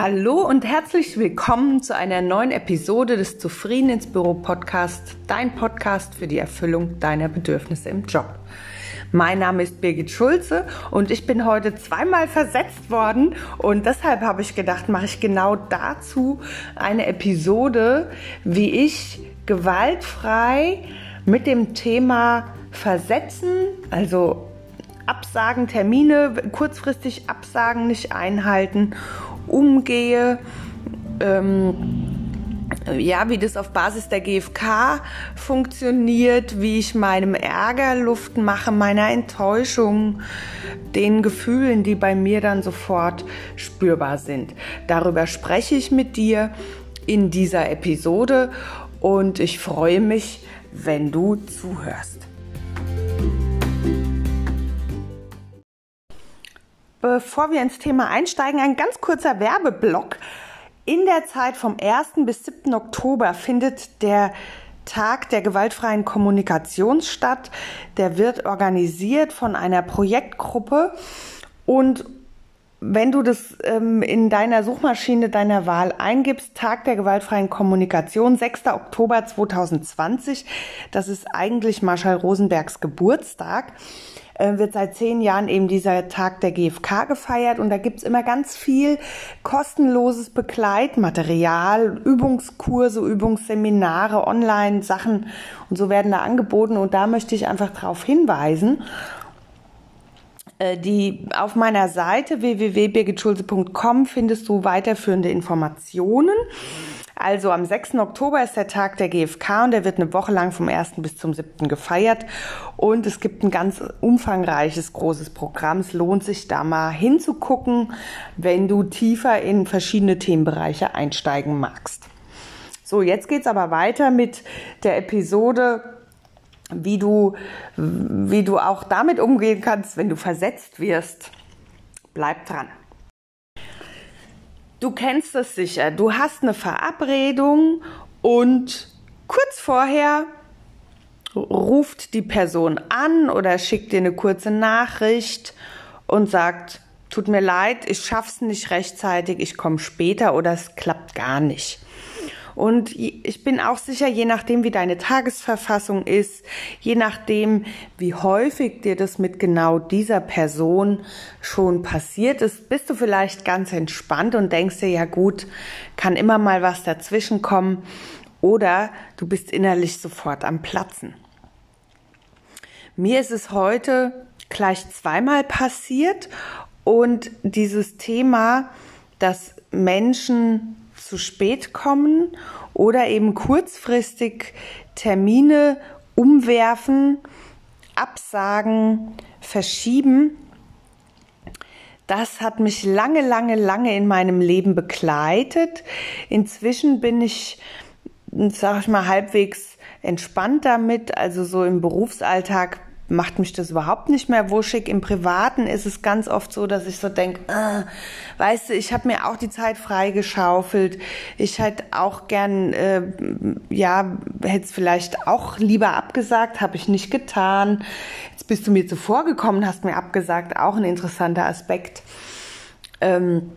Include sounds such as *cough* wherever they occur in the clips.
Hallo und herzlich willkommen zu einer neuen Episode des Zufrieden ins Büro Podcast, dein Podcast für die Erfüllung deiner Bedürfnisse im Job. Mein Name ist Birgit Schulze und ich bin heute zweimal versetzt worden und deshalb habe ich gedacht, mache ich genau dazu eine Episode, wie ich gewaltfrei mit dem Thema Versetzen, also Absagen, Termine kurzfristig absagen, nicht einhalten, umgehe. Ähm, ja, wie das auf Basis der GfK funktioniert, wie ich meinem Ärger Luft mache, meiner Enttäuschung, den Gefühlen, die bei mir dann sofort spürbar sind. Darüber spreche ich mit dir in dieser Episode und ich freue mich, wenn du zuhörst. Bevor wir ins Thema einsteigen, ein ganz kurzer Werbeblock. In der Zeit vom 1. bis 7. Oktober findet der Tag der gewaltfreien Kommunikation statt. Der wird organisiert von einer Projektgruppe und wenn du das ähm, in deiner Suchmaschine deiner Wahl eingibst, Tag der gewaltfreien Kommunikation, 6. Oktober 2020, das ist eigentlich Marschall Rosenbergs Geburtstag, äh, wird seit zehn Jahren eben dieser Tag der GfK gefeiert und da gibt's immer ganz viel kostenloses Begleitmaterial, Übungskurse, Übungsseminare, Online-Sachen und so werden da angeboten und da möchte ich einfach darauf hinweisen. Äh, die auf meiner Seite www.birgitschulze.com findest du weiterführende Informationen. Also am 6. Oktober ist der Tag der GfK und der wird eine Woche lang vom 1. bis zum 7. gefeiert. Und es gibt ein ganz umfangreiches, großes Programm. Es lohnt sich da mal hinzugucken, wenn du tiefer in verschiedene Themenbereiche einsteigen magst. So, jetzt geht's aber weiter mit der Episode wie du, wie du auch damit umgehen kannst, wenn du versetzt wirst. Bleib dran. Du kennst es sicher. Du hast eine Verabredung und kurz vorher ruft die Person an oder schickt dir eine kurze Nachricht und sagt, tut mir leid, ich schaff's nicht rechtzeitig, ich komme später oder es klappt gar nicht. Und ich bin auch sicher, je nachdem, wie deine Tagesverfassung ist, je nachdem, wie häufig dir das mit genau dieser Person schon passiert ist, bist du vielleicht ganz entspannt und denkst dir, ja gut, kann immer mal was dazwischen kommen. Oder du bist innerlich sofort am Platzen. Mir ist es heute gleich zweimal passiert und dieses Thema, dass Menschen zu spät kommen oder eben kurzfristig Termine umwerfen, absagen, verschieben. Das hat mich lange, lange, lange in meinem Leben begleitet. Inzwischen bin ich, sag ich mal, halbwegs entspannt damit. Also so im Berufsalltag macht mich das überhaupt nicht mehr wuschig. Im Privaten ist es ganz oft so, dass ich so denke, äh, weißt du, ich habe mir auch die Zeit freigeschaufelt. Ich hätte auch gern, äh, ja, hätte es vielleicht auch lieber abgesagt, habe ich nicht getan. Jetzt bist du mir zuvor gekommen, hast mir abgesagt, auch ein interessanter Aspekt. Ähm,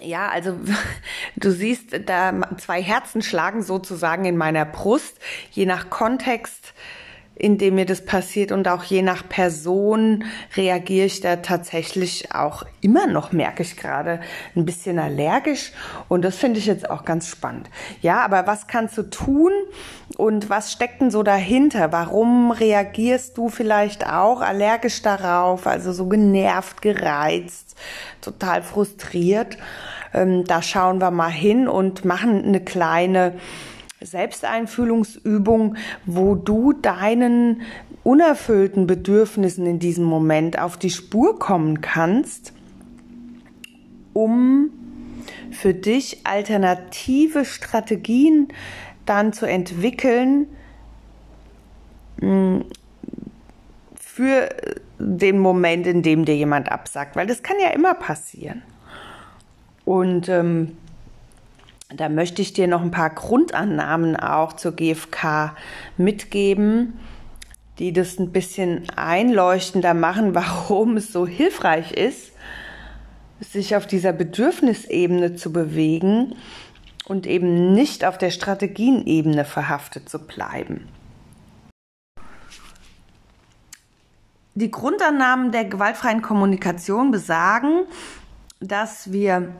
ja, also *laughs* du siehst, da zwei Herzen schlagen sozusagen in meiner Brust, je nach Kontext in dem mir das passiert und auch je nach Person reagiere ich da tatsächlich auch immer noch, merke ich gerade, ein bisschen allergisch und das finde ich jetzt auch ganz spannend. Ja, aber was kannst du tun und was steckt denn so dahinter? Warum reagierst du vielleicht auch allergisch darauf, also so genervt, gereizt, total frustriert? Ähm, da schauen wir mal hin und machen eine kleine Selbsteinfühlungsübung, wo du deinen unerfüllten Bedürfnissen in diesem Moment auf die Spur kommen kannst, um für dich alternative Strategien dann zu entwickeln hm, für den Moment, in dem dir jemand absagt, weil das kann ja immer passieren. Und ähm, da möchte ich dir noch ein paar Grundannahmen auch zur GfK mitgeben, die das ein bisschen einleuchtender machen, *laughs* warum es so hilfreich ist, sich auf dieser Bedürfnisebene zu bewegen und eben nicht auf der Strategienebene verhaftet zu bleiben. Die Grundannahmen der gewaltfreien Kommunikation besagen, dass wir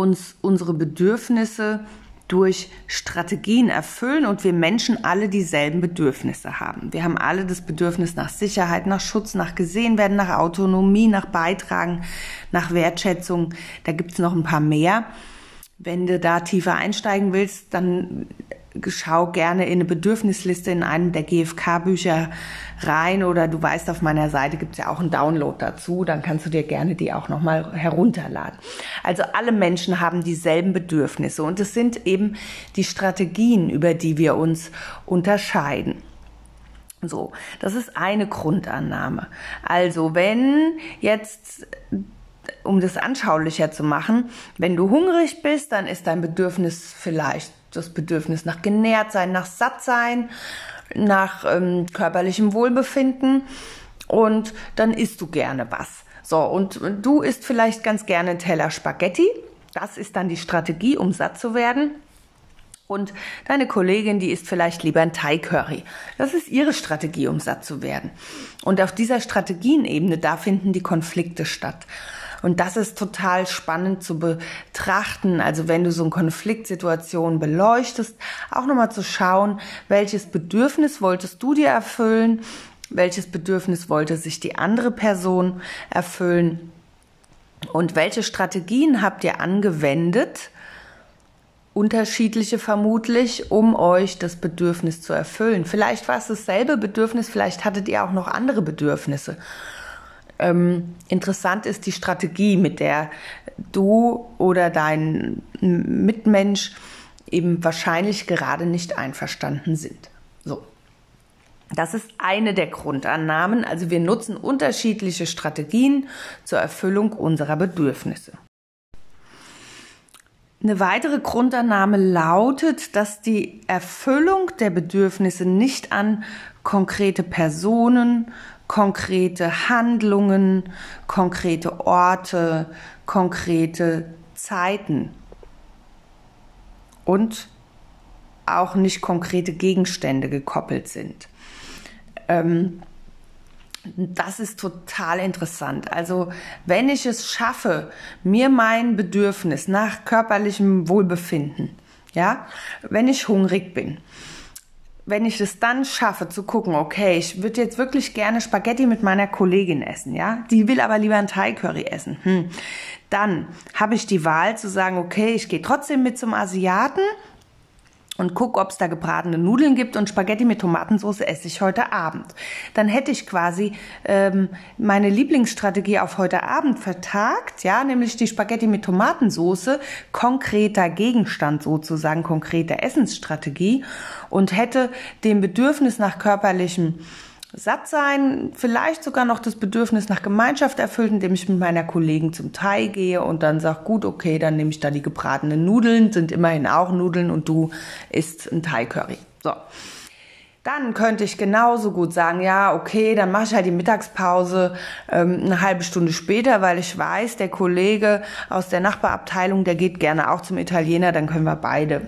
uns unsere Bedürfnisse durch Strategien erfüllen und wir Menschen alle dieselben Bedürfnisse haben. Wir haben alle das Bedürfnis nach Sicherheit, nach Schutz, nach gesehen werden, nach Autonomie, nach Beitragen, nach Wertschätzung. Da gibt es noch ein paar mehr. Wenn du da tiefer einsteigen willst, dann schau gerne in eine Bedürfnisliste in einem der GFK-Bücher rein oder du weißt, auf meiner Seite gibt es ja auch einen Download dazu, dann kannst du dir gerne die auch nochmal herunterladen. Also alle Menschen haben dieselben Bedürfnisse und es sind eben die Strategien, über die wir uns unterscheiden. So, das ist eine Grundannahme. Also wenn jetzt um das anschaulicher zu machen, wenn du hungrig bist, dann ist dein Bedürfnis vielleicht das Bedürfnis nach genährt sein, nach satt sein, nach ähm, körperlichem Wohlbefinden und dann isst du gerne was. So, und du isst vielleicht ganz gerne einen Teller Spaghetti. Das ist dann die Strategie, um satt zu werden. Und deine Kollegin, die isst vielleicht lieber ein Thai Curry. Das ist ihre Strategie, um satt zu werden. Und auf dieser Strategienebene, da finden die Konflikte statt. Und das ist total spannend zu betrachten. Also wenn du so eine Konfliktsituation beleuchtest, auch nochmal zu schauen, welches Bedürfnis wolltest du dir erfüllen, welches Bedürfnis wollte sich die andere Person erfüllen und welche Strategien habt ihr angewendet, unterschiedliche vermutlich, um euch das Bedürfnis zu erfüllen. Vielleicht war es dasselbe Bedürfnis, vielleicht hattet ihr auch noch andere Bedürfnisse. Ähm, interessant ist die Strategie, mit der du oder dein Mitmensch eben wahrscheinlich gerade nicht einverstanden sind. Das ist eine der Grundannahmen. Also wir nutzen unterschiedliche Strategien zur Erfüllung unserer Bedürfnisse. Eine weitere Grundannahme lautet, dass die Erfüllung der Bedürfnisse nicht an konkrete Personen, konkrete Handlungen, konkrete Orte, konkrete Zeiten und auch nicht konkrete Gegenstände gekoppelt sind. Ähm, das ist total interessant. Also wenn ich es schaffe, mir mein Bedürfnis nach körperlichem Wohlbefinden, ja, wenn ich hungrig bin, wenn ich es dann schaffe zu gucken, okay, ich würde jetzt wirklich gerne Spaghetti mit meiner Kollegin essen, ja, die will aber lieber ein Thai Curry essen, hm. dann habe ich die Wahl zu sagen, okay, ich gehe trotzdem mit zum Asiaten und guck, ob es da gebratene Nudeln gibt und Spaghetti mit Tomatensauce esse ich heute Abend. Dann hätte ich quasi ähm, meine Lieblingsstrategie auf heute Abend vertagt, ja, nämlich die Spaghetti mit Tomatensauce, konkreter Gegenstand sozusagen, konkrete Essensstrategie und hätte dem Bedürfnis nach körperlichem satt sein, vielleicht sogar noch das Bedürfnis nach Gemeinschaft erfüllt, indem ich mit meiner Kollegen zum Thai gehe und dann sage, gut, okay, dann nehme ich da die gebratenen Nudeln, sind immerhin auch Nudeln und du isst ein Thai Curry. So. Dann könnte ich genauso gut sagen, ja, okay, dann mache ich halt die Mittagspause ähm, eine halbe Stunde später, weil ich weiß, der Kollege aus der Nachbarabteilung, der geht gerne auch zum Italiener, dann können wir beide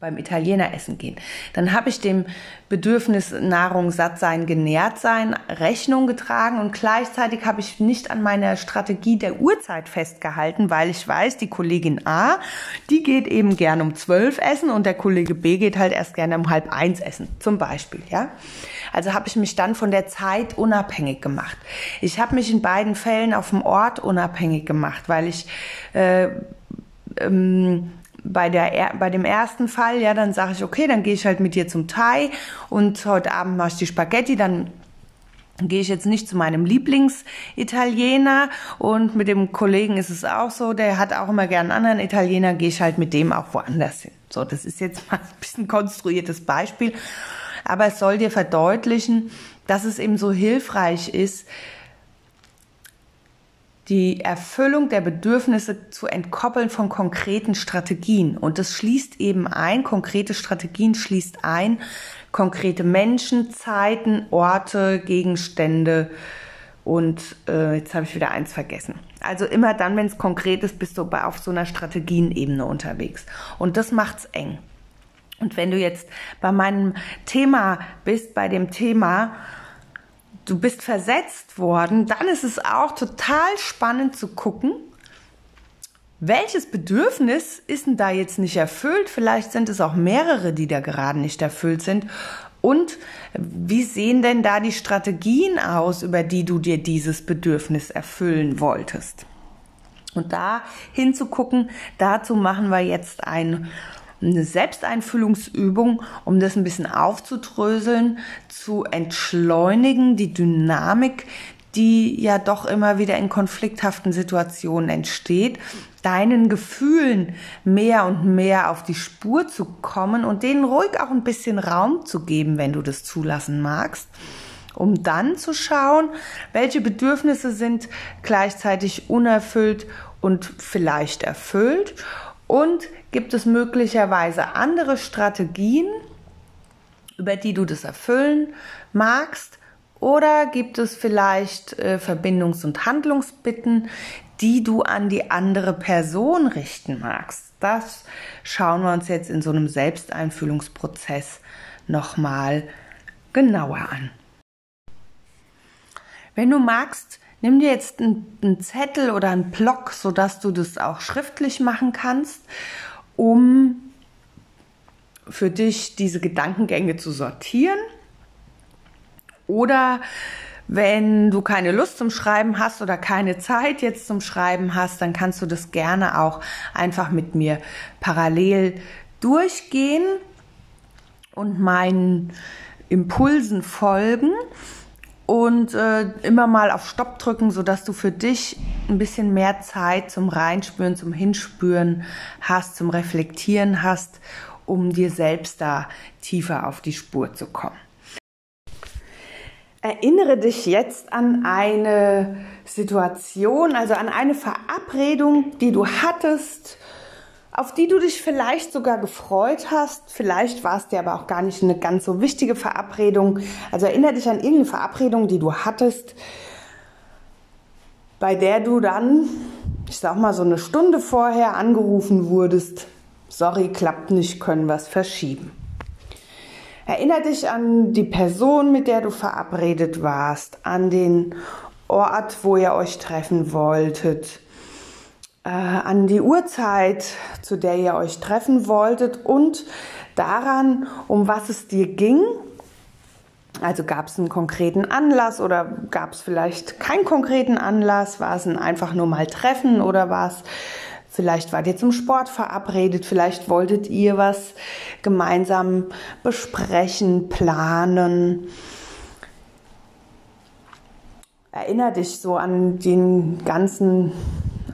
beim Italiener essen gehen, dann habe ich dem Bedürfnis Nahrung, satt sein, genährt sein Rechnung getragen und gleichzeitig habe ich nicht an meiner Strategie der Uhrzeit festgehalten, weil ich weiß, die Kollegin A, die geht eben gerne um zwölf essen und der Kollege B geht halt erst gerne um halb eins essen, zum Beispiel, ja. Also habe ich mich dann von der Zeit unabhängig gemacht. Ich habe mich in beiden Fällen auf dem Ort unabhängig gemacht, weil ich äh, ähm, bei, der, bei dem ersten Fall, ja, dann sage ich, okay, dann gehe ich halt mit dir zum Thai und heute Abend mache ich die Spaghetti, dann gehe ich jetzt nicht zu meinem Lieblingsitaliener und mit dem Kollegen ist es auch so, der hat auch immer gern einen anderen Italiener, gehe ich halt mit dem auch woanders hin. So, das ist jetzt *laughs* mal ein bisschen konstruiertes Beispiel, aber es soll dir verdeutlichen, dass es eben so hilfreich ist, die Erfüllung der Bedürfnisse zu entkoppeln von konkreten Strategien. Und das schließt eben ein, konkrete Strategien schließt ein, konkrete Menschen, Zeiten, Orte, Gegenstände und äh, jetzt habe ich wieder eins vergessen. Also immer dann, wenn es konkret ist, bist du bei, auf so einer Strategienebene unterwegs. Und das macht's eng. Und wenn du jetzt bei meinem Thema bist, bei dem Thema, du bist versetzt worden, dann ist es auch total spannend zu gucken, welches Bedürfnis ist denn da jetzt nicht erfüllt? Vielleicht sind es auch mehrere, die da gerade nicht erfüllt sind. Und wie sehen denn da die Strategien aus, über die du dir dieses Bedürfnis erfüllen wolltest? Und da hinzugucken, dazu machen wir jetzt ein, eine Selbsteinfühlungsübung, um das ein bisschen aufzudröseln, zu entschleunigen, die Dynamik, die ja doch immer wieder in konflikthaften Situationen entsteht, deinen Gefühlen mehr und mehr auf die Spur zu kommen und denen ruhig auch ein bisschen Raum zu geben, wenn du das zulassen magst, um dann zu schauen, welche Bedürfnisse sind gleichzeitig unerfüllt und vielleicht erfüllt und gibt es möglicherweise andere Strategien, über die du das erfüllen magst, oder gibt es vielleicht äh, Verbindungs- und Handlungsbitten, die du an die andere Person richten magst? Das schauen wir uns jetzt in so einem Selbsteinfühlungsprozess nochmal genauer an. Wenn du magst, nimm dir jetzt einen, Zettel oder einen Block, sodass du das auch schriftlich machen kannst, um für dich diese Gedankengänge zu sortieren. Oder wenn du keine Lust zum Schreiben hast oder keine Zeit jetzt zum Schreiben hast, dann kannst du das gerne auch einfach mit mir parallel durchgehen und meinen Impulsen folgen und äh, immer mal auf Stopp drücken, sodass du für dich ein bisschen mehr Zeit zum Reinspüren, zum Hinspüren hast, zum Reflektieren hast, um dir selbst da tiefer auf die Spur zu kommen. Erinnere dich jetzt an eine Situation, also an eine Verabredung, die du hattest, auf die du dich vielleicht sogar gefreut hast. Vielleicht war es dir aber auch gar nicht eine ganz so wichtige Verabredung. Also erinnere dich an irgendeine Verabredung, die du hattest, bei der du dann, ich sag mal, so eine Stunde vorher angerufen wurdest. Sorry, klappt nicht, können wir es verschieben. Erinner dich an die Person, mit der du verabredet warst, an den Ort, wo ihr euch treffen wolltet, an die Uhrzeit, zu der ihr euch treffen wolltet und daran, um was es dir ging. Also gab es einen konkreten Anlass oder gab es vielleicht keinen konkreten Anlass? War es ein einfach nur mal Treffen oder war es Vielleicht wart ihr zum Sport verabredet, vielleicht wolltet ihr was gemeinsam besprechen, planen. Erinner dich so an den ganzen,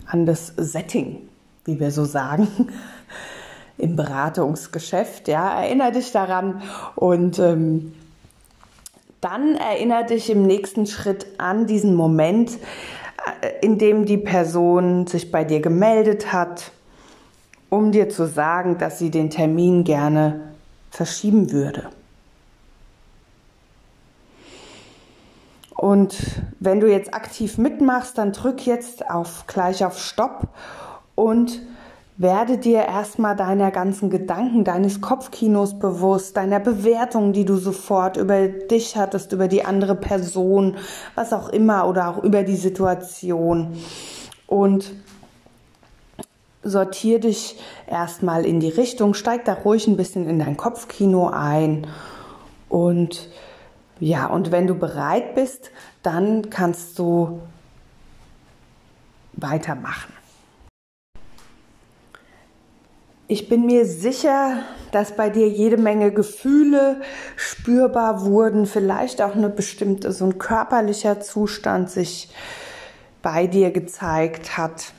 an das Setting, wie wir so sagen, *laughs* im Beratungsgeschäft. Ja, erinner dich daran und ähm, dann erinner dich im nächsten Schritt an diesen Moment, in dem die Person sich bei dir gemeldet hat, um dir zu sagen, dass sie den Termin gerne verschieben würde. Und wenn du jetzt aktiv mitmachst, dann drück jetzt auf gleich auf Stopp und werde dir erstmal deiner ganzen Gedanken, deines Kopfkinos bewusst, deiner Bewertung, die du sofort über dich hattest, über die andere Person, was auch immer oder auch über die Situation. Und sortier dich erstmal in die Richtung, steig da ruhig ein bisschen in dein Kopfkino ein und ja, und wenn du bereit bist, dann kannst du weitermachen. Ich bin mir sicher, dass bei dir jede Menge Gefühle spürbar wurden, vielleicht auch eine bestimmte, so ein körperlicher Zustand sich bei dir gezeigt hat.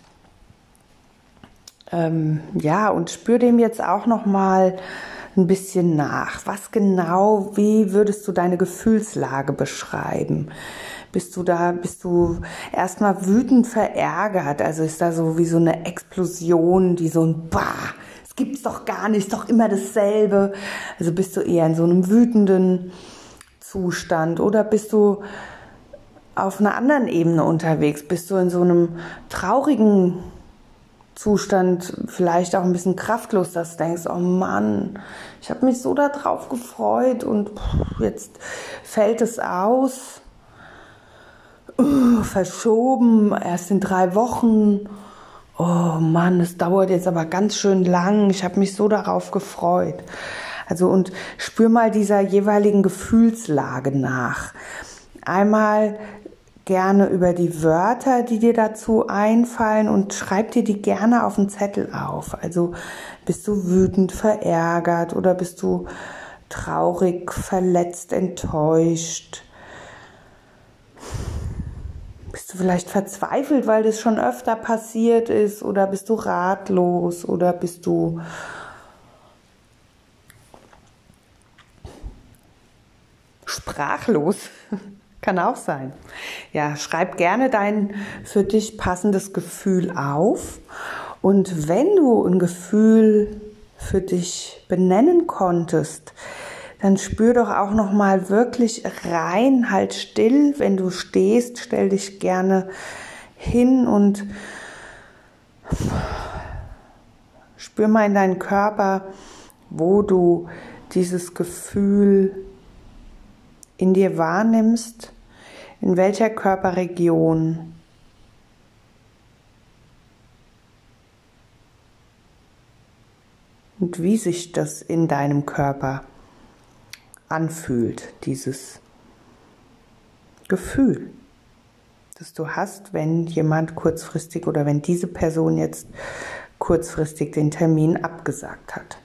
Ähm, ja, und spür dem jetzt auch noch mal ein bisschen nach. Was genau, wie würdest du deine Gefühlslage beschreiben? Bist du da, bist du erstmal wütend verärgert? Also ist da so wie so eine Explosion, die so ein Bah gibt's doch gar nicht, ist doch immer dasselbe. Also bist du eher in so einem wütenden Zustand oder bist du auf einer anderen Ebene unterwegs? Bist du in so einem traurigen Zustand, vielleicht auch ein bisschen kraftlos, dass du denkst, oh Mann, ich habe mich so darauf gefreut und jetzt fällt es aus, verschoben, erst in drei Wochen. Oh Mann, es dauert jetzt aber ganz schön lang. Ich habe mich so darauf gefreut. Also und spür mal dieser jeweiligen Gefühlslage nach. Einmal gerne über die Wörter, die dir dazu einfallen und schreib dir die gerne auf den Zettel auf. Also bist du wütend, verärgert oder bist du traurig, verletzt, enttäuscht? Bist du vielleicht verzweifelt, weil das schon öfter passiert ist oder bist du ratlos oder bist du sprachlos? Kann auch sein. Ja, schreib gerne dein für dich passendes Gefühl auf. Und wenn du ein Gefühl für dich benennen konntest, dann spür doch auch noch mal wirklich rein, halt still, wenn du stehst, stell dich gerne hin und spür mal in deinen Körper, wo du dieses Gefühl in dir wahrnimmst in welcher Körperregion und wie sich das in deinem Körper anfühlt, dieses Gefühl, das du hast, wenn jemand kurzfristig oder wenn diese Person jetzt kurzfristig den Termin abgesagt hat.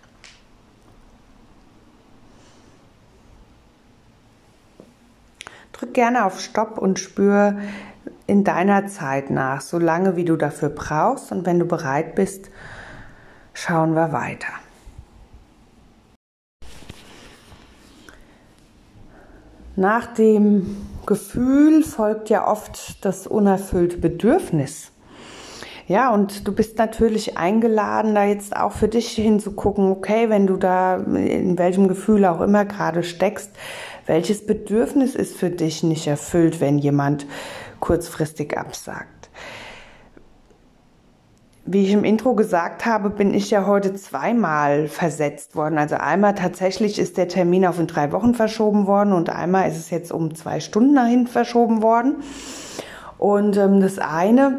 Drück gerne auf Stopp und spür in deiner Zeit nach, so lange wie du dafür brauchst. Und wenn du bereit bist, schauen wir weiter. Nach dem Gefühl folgt ja oft das unerfüllte Bedürfnis. Ja, und du bist natürlich eingeladen, da jetzt auch für dich hinzugucken, okay, wenn du da in welchem Gefühl auch immer gerade steckst, welches Bedürfnis ist für dich nicht erfüllt, wenn jemand kurzfristig absagt? Wie ich im Intro gesagt habe, bin ich ja heute zweimal versetzt worden. Also einmal tatsächlich ist der Termin auf in drei Wochen verschoben worden und einmal ist es jetzt um zwei Stunden hinten verschoben worden. Und ähm, das eine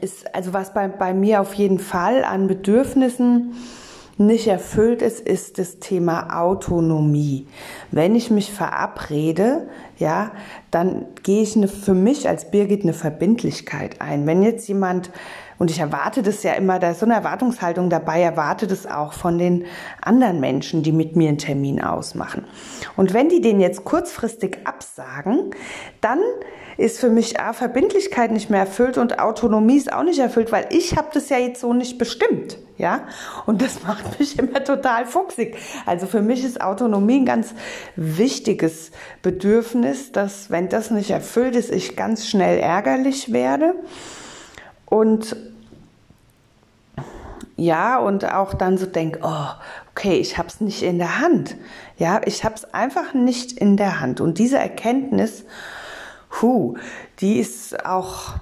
ist, also was bei, bei mir auf jeden Fall an Bedürfnissen nicht erfüllt ist, ist das Thema Autonomie. Wenn ich mich verabrede, ja, dann gehe ich eine, für mich als Birgit eine Verbindlichkeit ein. Wenn jetzt jemand und ich erwarte das ja immer, da ist so eine Erwartungshaltung dabei, erwarte das auch von den anderen Menschen, die mit mir einen Termin ausmachen. Und wenn die den jetzt kurzfristig absagen, dann ist für mich A, Verbindlichkeit nicht mehr erfüllt und Autonomie ist auch nicht erfüllt, weil ich habe das ja jetzt so nicht bestimmt, ja. Und das *laughs* macht mich immer total fuchsig. Also für mich ist Autonomie ein ganz wichtiges Bedürfnis, dass wenn das nicht erfüllt ist, ich ganz schnell ärgerlich werde und ja, und auch dann so denke, oh, okay, ich habe es nicht in der Hand. Ja, ich habe es einfach nicht in der Hand. Und diese Erkenntnis Puh, die ist auch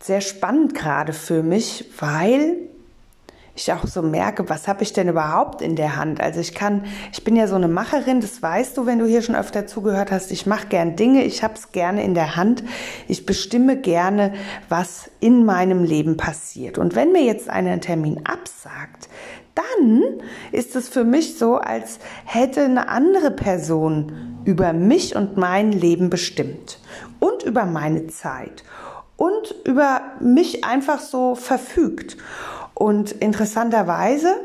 sehr spannend gerade für mich, weil ich auch so merke, was habe ich denn überhaupt in der Hand? Also ich kann, ich bin ja so eine Macherin, das weißt du, wenn du hier schon öfter zugehört hast. Ich mache gern Dinge, ich habe es gerne in der Hand. Ich bestimme gerne, was in meinem Leben passiert. Und wenn mir jetzt einer Termin absagt, dann ist es für mich so, als hätte eine andere Person über mich und mein Leben bestimmt und über meine Zeit und über mich einfach so verfügt. Und interessanterweise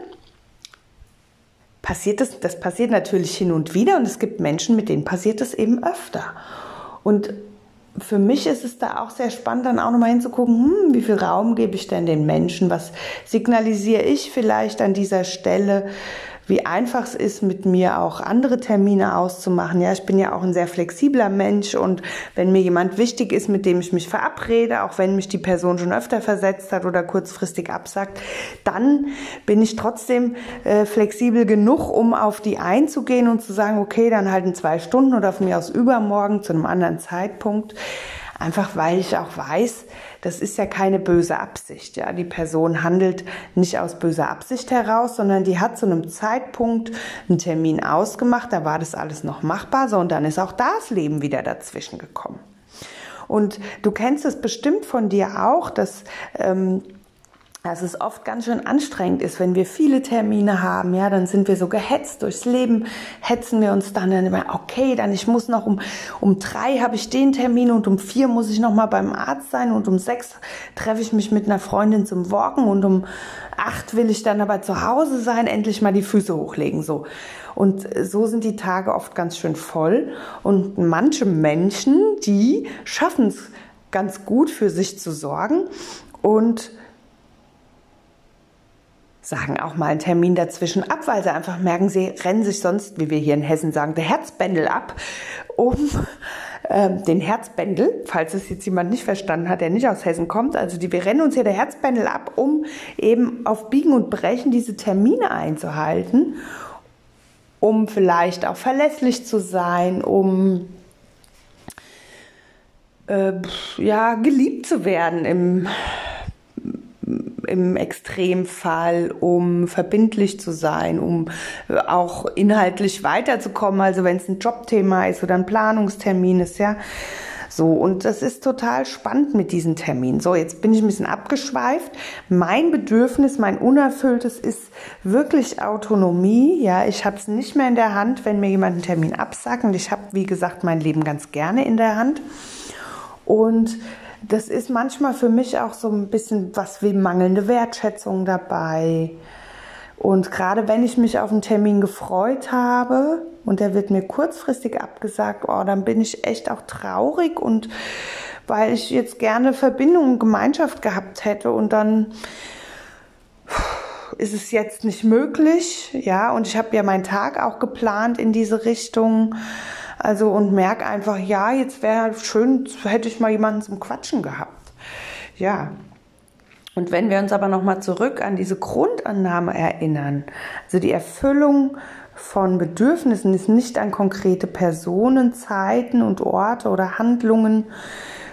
passiert das, das passiert natürlich hin und wieder und es gibt Menschen, mit denen passiert es eben öfter. Und für mich ist es da auch sehr spannend, dann auch nochmal hinzugucken, hm, wie viel Raum gebe ich denn den Menschen? Was signalisiere ich vielleicht an dieser Stelle? Wie einfach es ist, mit mir auch andere Termine auszumachen. Ja, ich bin ja auch ein sehr flexibler Mensch und wenn mir jemand wichtig ist, mit dem ich mich verabrede, auch wenn mich die Person schon öfter versetzt hat oder kurzfristig absagt, dann bin ich trotzdem äh, flexibel genug, um auf die einzugehen und zu sagen, okay, dann halt in zwei Stunden oder von mir aus übermorgen zu einem anderen Zeitpunkt. Einfach weil ich auch weiß, das ist ja keine böse Absicht. Ja, die Person handelt nicht aus böser Absicht heraus, sondern die hat zu einem Zeitpunkt einen Termin ausgemacht. Da war das alles noch machbar. So und dann ist auch das Leben wieder dazwischen gekommen. Und du kennst es bestimmt von dir auch, dass ähm, dass es oft ganz schön anstrengend ist, wenn wir viele Termine haben, ja, dann sind wir so gehetzt durchs Leben, hetzen wir uns dann, immer, okay, dann ich muss noch um, um drei habe ich den Termin und um vier muss ich noch mal beim Arzt sein und um sechs treffe ich mich mit einer Freundin zum Walken und um acht will ich dann aber zu Hause sein, endlich mal die Füße hochlegen, so. Und so sind die Tage oft ganz schön voll und manche Menschen, die schaffen es ganz gut für sich zu sorgen und sagen auch mal einen Termin dazwischen ab, weil sie einfach merken, sie rennen sich sonst, wie wir hier in Hessen sagen, der Herzbändel ab, um äh, den Herzbändel, falls es jetzt jemand nicht verstanden hat, der nicht aus Hessen kommt, also die, wir rennen uns hier der Herzbändel ab, um eben auf Biegen und Brechen diese Termine einzuhalten, um vielleicht auch verlässlich zu sein, um äh, ja, geliebt zu werden im im Extremfall, um verbindlich zu sein, um äh, auch inhaltlich weiterzukommen. Also wenn es ein Jobthema ist oder ein Planungstermin ist, ja. So, und das ist total spannend mit diesen Terminen. So, jetzt bin ich ein bisschen abgeschweift. Mein Bedürfnis, mein Unerfülltes ist wirklich Autonomie. Ja, ich habe es nicht mehr in der Hand, wenn mir jemand einen Termin absagt. Und ich habe, wie gesagt, mein Leben ganz gerne in der Hand. Und das ist manchmal für mich auch so ein bisschen was wie mangelnde Wertschätzung dabei. Und gerade wenn ich mich auf einen Termin gefreut habe und der wird mir kurzfristig abgesagt, oh, dann bin ich echt auch traurig. Und weil ich jetzt gerne Verbindung und Gemeinschaft gehabt hätte und dann ist es jetzt nicht möglich, ja, und ich habe ja meinen Tag auch geplant in diese Richtung also und merke einfach, ja, jetzt wäre schön, hätte ich mal jemanden zum Quatschen gehabt. Ja. Und wenn wir uns aber nochmal zurück an diese Grundannahme erinnern, also die Erfüllung von Bedürfnissen ist nicht an konkrete Personen, Zeiten und Orte oder Handlungen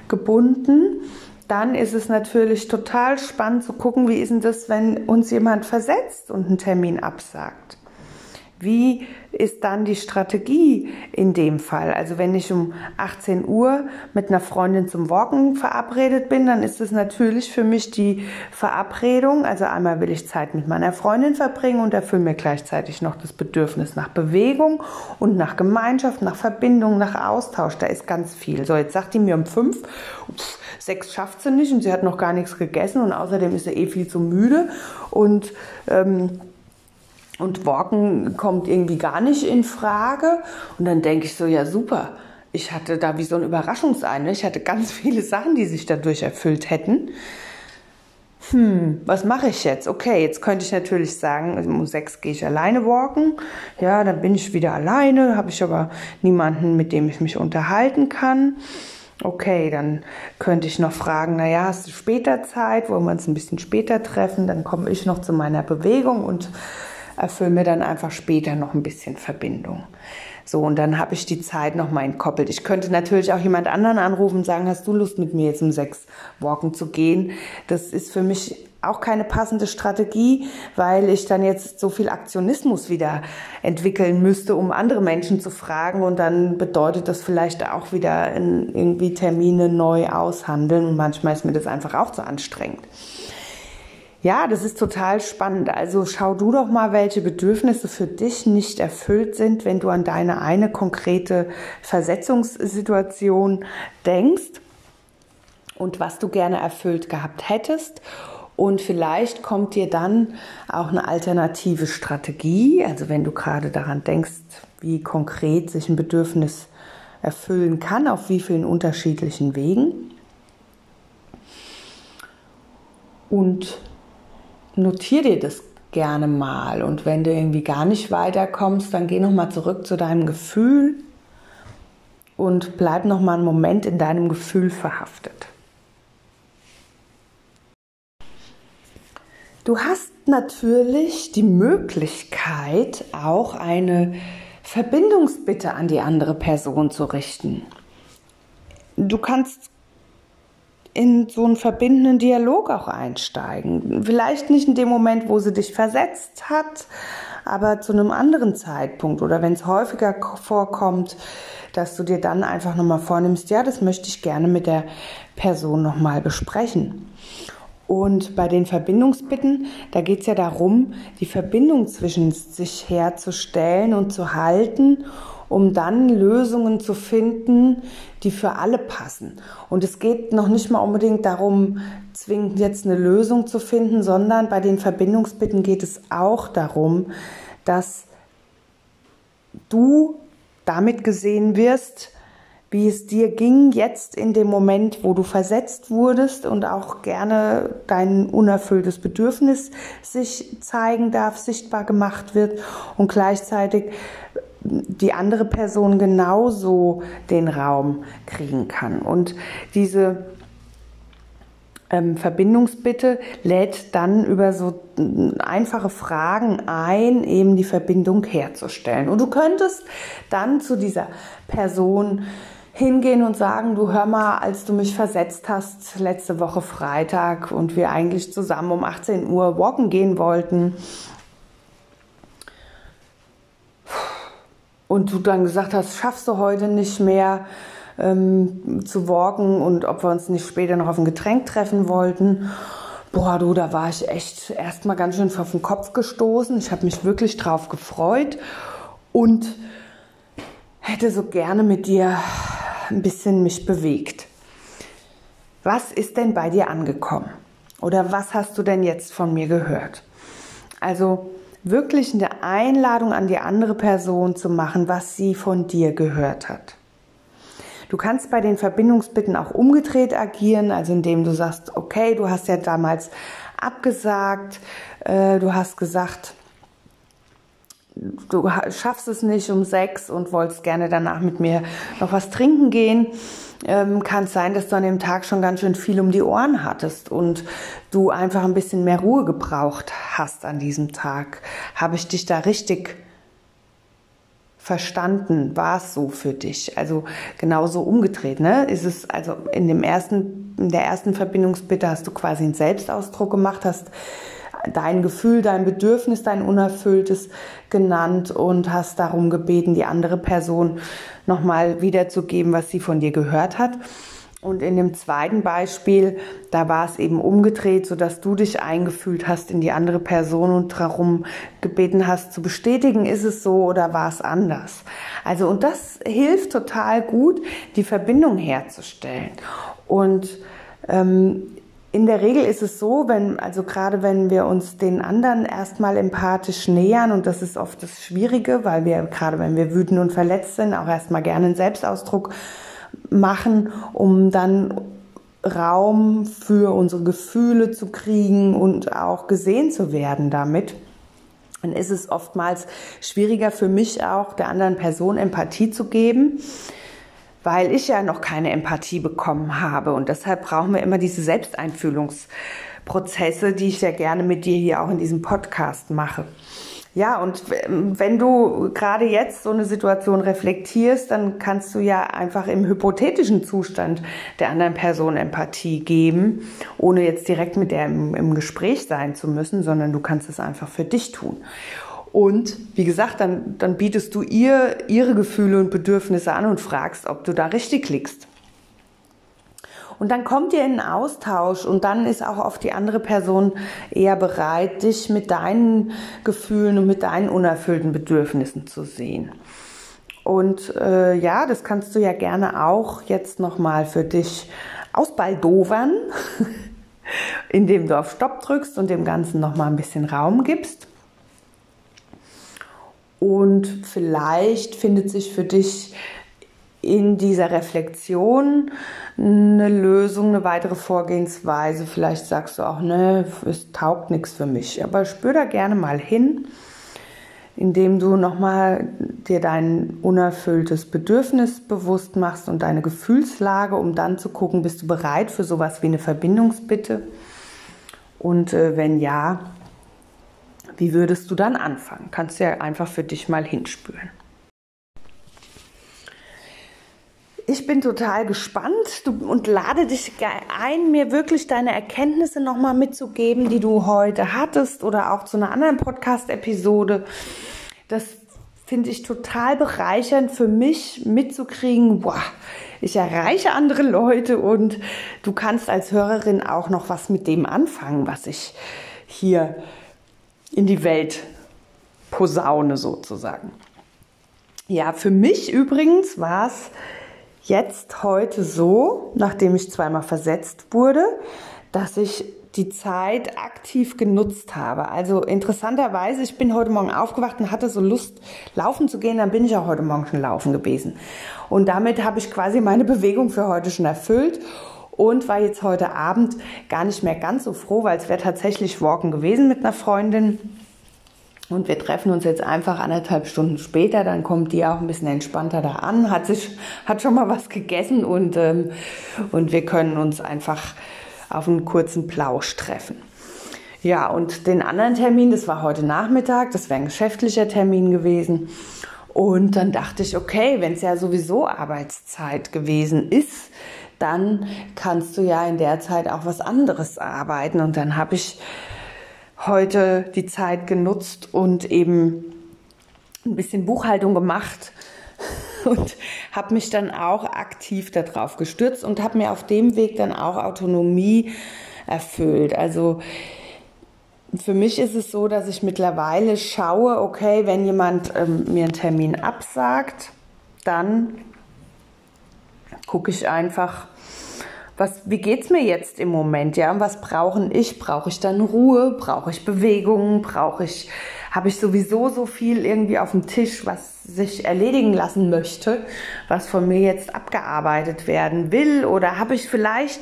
gebunden, dann ist es natürlich total spannend zu gucken, wie ist denn das, wenn uns jemand versetzt und einen Termin absagt. Wie ist dann die Strategie in dem Fall? Also wenn ich um 18 Uhr mit einer Freundin zum Walken verabredet bin, dann ist es natürlich für mich die Verabredung. Also einmal will ich Zeit mit meiner Freundin verbringen und erfülle mir gleichzeitig noch das Bedürfnis nach Bewegung und nach Gemeinschaft, nach Verbindung, nach Austausch. Da ist ganz viel. So, jetzt sagt die mir um fünf, pff, sechs schafft sie nicht und sie hat noch gar nichts gegessen und außerdem ist sie eh viel zu müde und ähm, und Walken kommt irgendwie gar nicht in Frage. Und dann denke ich so, ja super, ich hatte da wie so ein Überraschungsei. Ne? Ich hatte ganz viele Sachen, die sich dadurch erfüllt hätten. Hm, was mache ich jetzt? Okay, jetzt könnte ich natürlich sagen, um sechs gehe ich alleine walken. Ja, dann bin ich wieder alleine, habe ich aber niemanden, mit dem ich mich unterhalten kann. Okay, dann könnte ich noch fragen, naja, hast du später Zeit? Wollen wir uns ein bisschen später treffen? Dann komme ich noch zu meiner Bewegung und erfülle mir dann einfach später noch ein bisschen Verbindung. So, und dann habe ich die Zeit noch mal entkoppelt. Ich könnte natürlich auch jemand anderen anrufen und sagen, hast du Lust mit mir jetzt um sechs walken zu gehen? Das ist für mich auch keine passende Strategie, weil ich dann jetzt so viel Aktionismus wieder entwickeln müsste, um andere Menschen zu fragen und dann bedeutet das vielleicht auch wieder irgendwie Termine neu aushandeln und manchmal ist mir das einfach auch zu anstrengend. Ja, das ist total spannend. Also schau du doch mal, welche Bedürfnisse für dich nicht erfüllt sind, wenn du an deine eine konkrete Versetzungssituation denkst und was du gerne erfüllt gehabt hättest. Und vielleicht kommt dir dann auch eine alternative Strategie. Also wenn du gerade daran denkst, wie konkret sich ein Bedürfnis erfüllen kann, auf wie vielen unterschiedlichen Wegen. Und notier dir das gerne mal. Und wenn du irgendwie gar nicht weiterkommst, dann geh nochmal zurück zu deinem Gefühl und bleib nochmal einen Moment in deinem Gefühl verhaftet. Du hast natürlich die Möglichkeit, auch eine Verbindungsbitte an die andere Person zu richten. Du kannst in so einen verbindenden Dialog auch einsteigen. Vielleicht nicht in dem Moment, wo sie dich versetzt hat, aber zu einem anderen Zeitpunkt oder wenn es häufiger vorkommt, dass du dir dann einfach nochmal vornimmst, ja, das möchte ich gerne mit der Person nochmal besprechen. Und bei den Verbindungsbitten, da geht es ja darum, die Verbindung zwischen sich herzustellen und zu halten, um dann Lösungen zu finden, die für alle passen. Und es geht noch nicht mal unbedingt darum, zwingend jetzt eine Lösung zu finden, sondern bei den Verbindungsbitten geht es auch darum, dass du damit gesehen wirst, wie es dir ging jetzt in dem Moment, wo du versetzt wurdest und auch gerne dein unerfülltes Bedürfnis sich zeigen darf, sichtbar gemacht wird und gleichzeitig die andere Person genauso den Raum kriegen kann. Und diese ähm, Verbindungsbitte lädt dann über so einfache Fragen ein, eben die Verbindung herzustellen. Und du könntest dann zu dieser Person hingehen und sagen, du hör mal, als du mich versetzt hast letzte Woche Freitag und wir eigentlich zusammen um 18 Uhr walken gehen wollten und du dann gesagt hast, schaffst du heute nicht mehr ähm, zu walken und ob wir uns nicht später noch auf ein Getränk treffen wollten. Boah, du, da war ich echt erstmal ganz schön auf den Kopf gestoßen. Ich habe mich wirklich drauf gefreut und hätte so gerne mit dir ein bisschen mich bewegt. Was ist denn bei dir angekommen? Oder was hast du denn jetzt von mir gehört? Also wirklich eine Einladung an die andere Person zu machen, was sie von dir gehört hat. Du kannst bei den Verbindungsbitten auch umgedreht agieren, also indem du sagst, okay, du hast ja damals abgesagt, äh, du hast gesagt, du schaffst es nicht um sechs und wolltest gerne danach mit mir noch was trinken gehen, ähm, kann es sein, dass du an dem Tag schon ganz schön viel um die Ohren hattest und du einfach ein bisschen mehr Ruhe gebraucht hast an diesem Tag. Habe ich dich da richtig verstanden? War es so für dich? Also genauso umgedreht, ne? Ist es also in dem ersten, in der ersten Verbindungsbitte hast du quasi einen Selbstausdruck gemacht, hast dein Gefühl, dein Bedürfnis, dein Unerfülltes genannt und hast darum gebeten, die andere Person nochmal wiederzugeben, was sie von dir gehört hat. Und in dem zweiten Beispiel, da war es eben umgedreht, so dass du dich eingefühlt hast in die andere Person und darum gebeten hast zu bestätigen, ist es so oder war es anders. Also, und das hilft total gut, die Verbindung herzustellen. Und ähm, in der Regel ist es so, wenn, also gerade wenn wir uns den anderen erstmal empathisch nähern, und das ist oft das Schwierige, weil wir, gerade wenn wir wütend und verletzt sind, auch erstmal gerne einen Selbstausdruck machen, um dann Raum für unsere Gefühle zu kriegen und auch gesehen zu werden damit. Dann ist es oftmals schwieriger für mich auch, der anderen Person Empathie zu geben weil ich ja noch keine Empathie bekommen habe. Und deshalb brauchen wir immer diese Selbsteinfühlungsprozesse, die ich ja gerne mit dir hier auch in diesem Podcast mache. Ja, und wenn du gerade jetzt so eine Situation reflektierst, dann kannst du ja einfach im hypothetischen Zustand der anderen Person Empathie geben, ohne jetzt direkt mit der im, im Gespräch sein zu müssen, sondern du kannst es einfach für dich tun. Und wie gesagt, dann, dann bietest du ihr ihre Gefühle und Bedürfnisse an und fragst, ob du da richtig liegst. Und dann kommt ihr in einen Austausch und dann ist auch oft die andere Person eher bereit, dich mit deinen Gefühlen und mit deinen unerfüllten Bedürfnissen zu sehen. Und äh, ja, das kannst du ja gerne auch jetzt nochmal für dich ausbaldowern, *laughs* indem du auf Stopp drückst und dem Ganzen nochmal ein bisschen Raum gibst. Und vielleicht findet sich für dich in dieser Reflexion eine Lösung, eine weitere Vorgehensweise. Vielleicht sagst du auch, ne, es taugt nichts für mich. Aber spür da gerne mal hin, indem du nochmal dir dein unerfülltes Bedürfnis bewusst machst und deine Gefühlslage, um dann zu gucken, bist du bereit für sowas wie eine Verbindungsbitte? Und äh, wenn ja, wie würdest du dann anfangen? Kannst du ja einfach für dich mal hinspüren. Ich bin total gespannt und lade dich ein, mir wirklich deine Erkenntnisse nochmal mitzugeben, die du heute hattest oder auch zu einer anderen Podcast-Episode. Das finde ich total bereichernd für mich mitzukriegen. Boah, ich erreiche andere Leute und du kannst als Hörerin auch noch was mit dem anfangen, was ich hier in die Welt posaune sozusagen. Ja, für mich übrigens war es jetzt heute so, nachdem ich zweimal versetzt wurde, dass ich die Zeit aktiv genutzt habe. Also interessanterweise, ich bin heute Morgen aufgewacht und hatte so Lust, laufen zu gehen, dann bin ich auch heute Morgen schon laufen gewesen. Und damit habe ich quasi meine Bewegung für heute schon erfüllt und war jetzt heute Abend gar nicht mehr ganz so froh, weil es wäre tatsächlich Walken gewesen mit einer Freundin. Und wir treffen uns jetzt einfach anderthalb Stunden später, dann kommt die auch ein bisschen entspannter da an, hat sich, hat schon mal was gegessen und, ähm, und wir können uns einfach auf einen kurzen Plausch treffen. Ja, und den anderen Termin, das war heute Nachmittag, das wäre ein geschäftlicher Termin gewesen. Und dann dachte ich, okay, wenn es ja sowieso Arbeitszeit gewesen ist, dann kannst du ja in der Zeit auch was anderes arbeiten. Und dann habe ich heute die Zeit genutzt und eben ein bisschen Buchhaltung gemacht *laughs* und habe mich dann auch aktiv darauf gestürzt und habe mir auf dem Weg dann auch Autonomie erfüllt. Also für mich ist es so, dass ich mittlerweile schaue, okay, wenn jemand ähm, mir einen Termin absagt, dann gucke ich einfach, was, wie geht's mir jetzt im Moment, ja? Was brauchen ich? Brauche ich dann Ruhe? Brauche ich Bewegung? Brauche ich, habe ich sowieso so viel irgendwie auf dem Tisch, was sich erledigen lassen möchte, was von mir jetzt abgearbeitet werden will? Oder habe ich vielleicht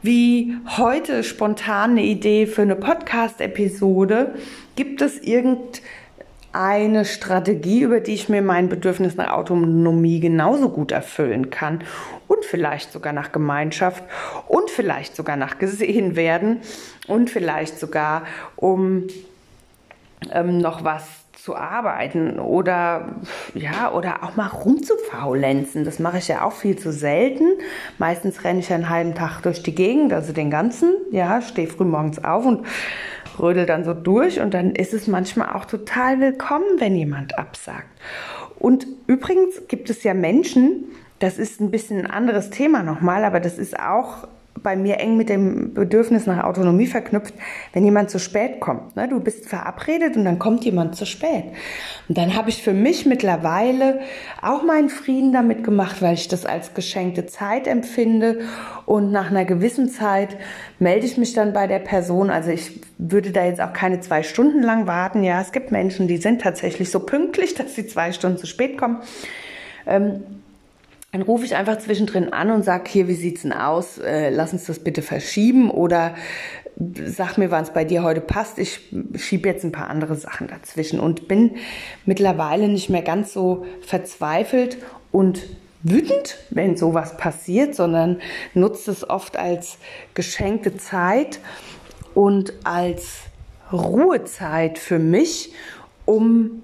wie heute spontan eine Idee für eine Podcast-Episode? Gibt es irgend eine Strategie, über die ich mir mein Bedürfnis nach Autonomie genauso gut erfüllen kann und vielleicht sogar nach Gemeinschaft und vielleicht sogar nach gesehen werden und vielleicht sogar um ähm, noch was zu arbeiten oder ja oder auch mal rumzufaulenzen. Das mache ich ja auch viel zu selten. Meistens renne ich einen halben Tag durch die Gegend, also den ganzen, ja, stehe früh morgens auf und rödel dann so durch und dann ist es manchmal auch total willkommen, wenn jemand absagt. Und übrigens gibt es ja Menschen, das ist ein bisschen ein anderes Thema nochmal, aber das ist auch bei mir eng mit dem Bedürfnis nach Autonomie verknüpft, wenn jemand zu spät kommt. Ne? Du bist verabredet und dann kommt jemand zu spät. Und dann habe ich für mich mittlerweile auch meinen Frieden damit gemacht, weil ich das als geschenkte Zeit empfinde. Und nach einer gewissen Zeit melde ich mich dann bei der Person. Also ich würde da jetzt auch keine zwei Stunden lang warten. Ja, es gibt Menschen, die sind tatsächlich so pünktlich, *laughs* dass sie zwei Stunden zu spät kommen. Ähm, dann rufe ich einfach zwischendrin an und sage, hier, wie sieht's denn aus? Äh, lass uns das bitte verschieben oder sag mir, wann es bei dir heute passt. Ich schiebe jetzt ein paar andere Sachen dazwischen und bin mittlerweile nicht mehr ganz so verzweifelt und wütend, wenn sowas passiert, sondern nutze es oft als geschenkte Zeit und als Ruhezeit für mich, um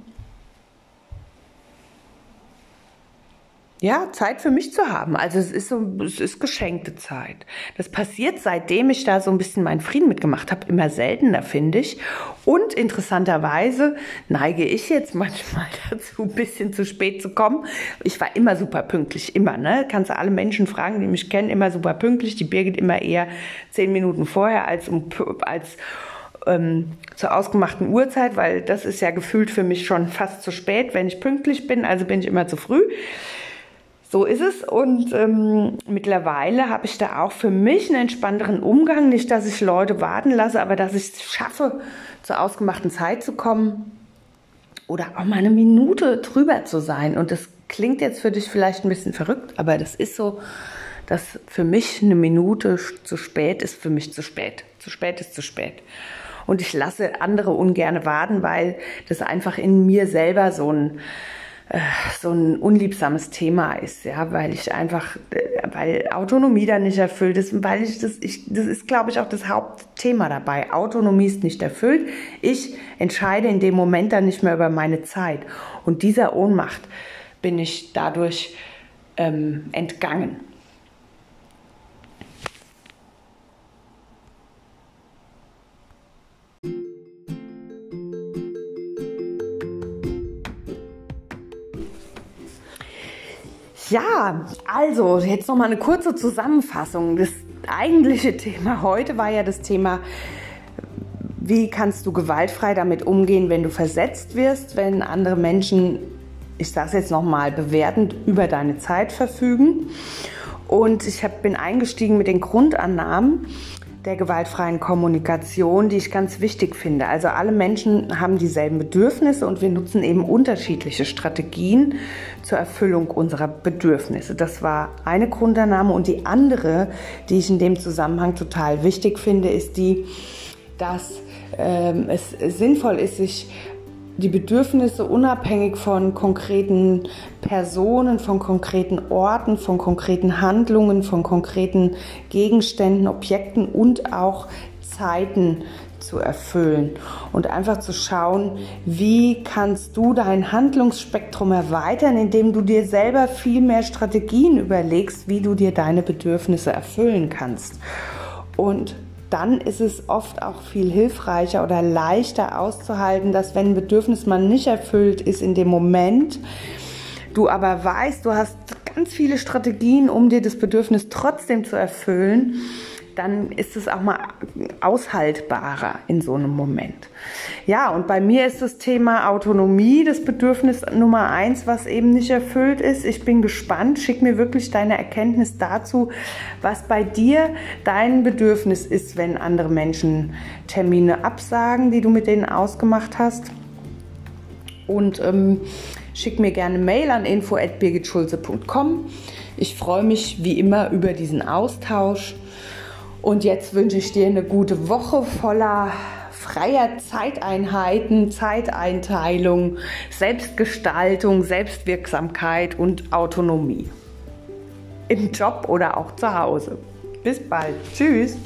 ja, Zeit für mich zu haben. Also es ist so, es ist geschenkte Zeit. Das passiert, seitdem ich da so ein bisschen meinen Frieden mitgemacht habe, immer seltener, finde ich. Und interessanterweise neige ich jetzt *laughs* manchmal dazu, ein bisschen zu spät zu kommen. Ich war immer super pünktlich, immer, ne? Kannst du alle Menschen fragen, die mich kennen, immer super pünktlich. Die Birgit immer eher zehn Minuten vorher als um, als ähm, zur ausgemachten Uhrzeit, weil das ist ja gefühlt für mich schon fast zu spät, wenn ich pünktlich bin. Also bin ich immer zu früh. So ist es und ähm, mittlerweile habe ich da auch für mich einen entspannteren Umgang. Nicht, dass ich Leute warten lasse, aber dass ich es schaffe, zur ausgemachten Zeit zu kommen oder auch mal eine Minute drüber zu sein. Und das klingt jetzt für dich vielleicht ein bisschen verrückt, aber das ist so, dass für mich eine Minute zu spät ist für mich zu spät. Zu spät ist zu spät. Und ich lasse andere ungerne warten, weil das einfach in mir selber so ein so ein unliebsames Thema ist, ja, weil ich einfach, weil Autonomie da nicht erfüllt ist weil ich das, ich, das ist, glaube ich, auch das Hauptthema dabei. Autonomie ist nicht erfüllt. Ich entscheide in dem Moment dann nicht mehr über meine Zeit. Und dieser Ohnmacht bin ich dadurch ähm, entgangen. Ja, also jetzt noch mal eine kurze Zusammenfassung. Das eigentliche Thema heute war ja das Thema, wie kannst du gewaltfrei damit umgehen, wenn du versetzt wirst, wenn andere Menschen, ich sage es jetzt noch mal, bewertend über deine Zeit verfügen. Und ich hab, bin eingestiegen mit den Grundannahmen der gewaltfreien Kommunikation, die ich ganz wichtig finde. Also alle Menschen haben dieselben Bedürfnisse und wir nutzen eben unterschiedliche Strategien zur Erfüllung unserer Bedürfnisse. Das war eine Grundannahme und die andere, die ich in dem Zusammenhang total wichtig finde, ist die, dass ähm, es sinnvoll ist, sich die Bedürfnisse unabhängig von konkreten Personen, von konkreten Orten, von konkreten Handlungen, von konkreten Gegenständen, Objekten und auch Zeiten zu erfüllen und einfach zu schauen, wie kannst du dein Handlungsspektrum erweitern, indem du dir selber viel mehr Strategien überlegst, wie du dir deine Bedürfnisse erfüllen kannst. Und dann ist es oft auch viel hilfreicher oder leichter auszuhalten, dass wenn ein Bedürfnis mal nicht erfüllt ist in dem Moment, du aber weißt, du hast ganz viele Strategien, um dir das Bedürfnis trotzdem zu erfüllen dann ist es auch mal aushaltbarer in so einem Moment. Ja, und bei mir ist das Thema Autonomie das Bedürfnis Nummer eins, was eben nicht erfüllt ist. Ich bin gespannt. Schick mir wirklich deine Erkenntnis dazu, was bei dir dein Bedürfnis ist, wenn andere Menschen Termine absagen, die du mit denen ausgemacht hast. Und ähm, schick mir gerne Mail an info@birgitschulze.com. Ich freue mich wie immer über diesen Austausch. Und jetzt wünsche ich dir eine gute Woche voller freier Zeiteinheiten, Zeiteinteilung, Selbstgestaltung, Selbstwirksamkeit und Autonomie. Im Job oder auch zu Hause. Bis bald. Tschüss.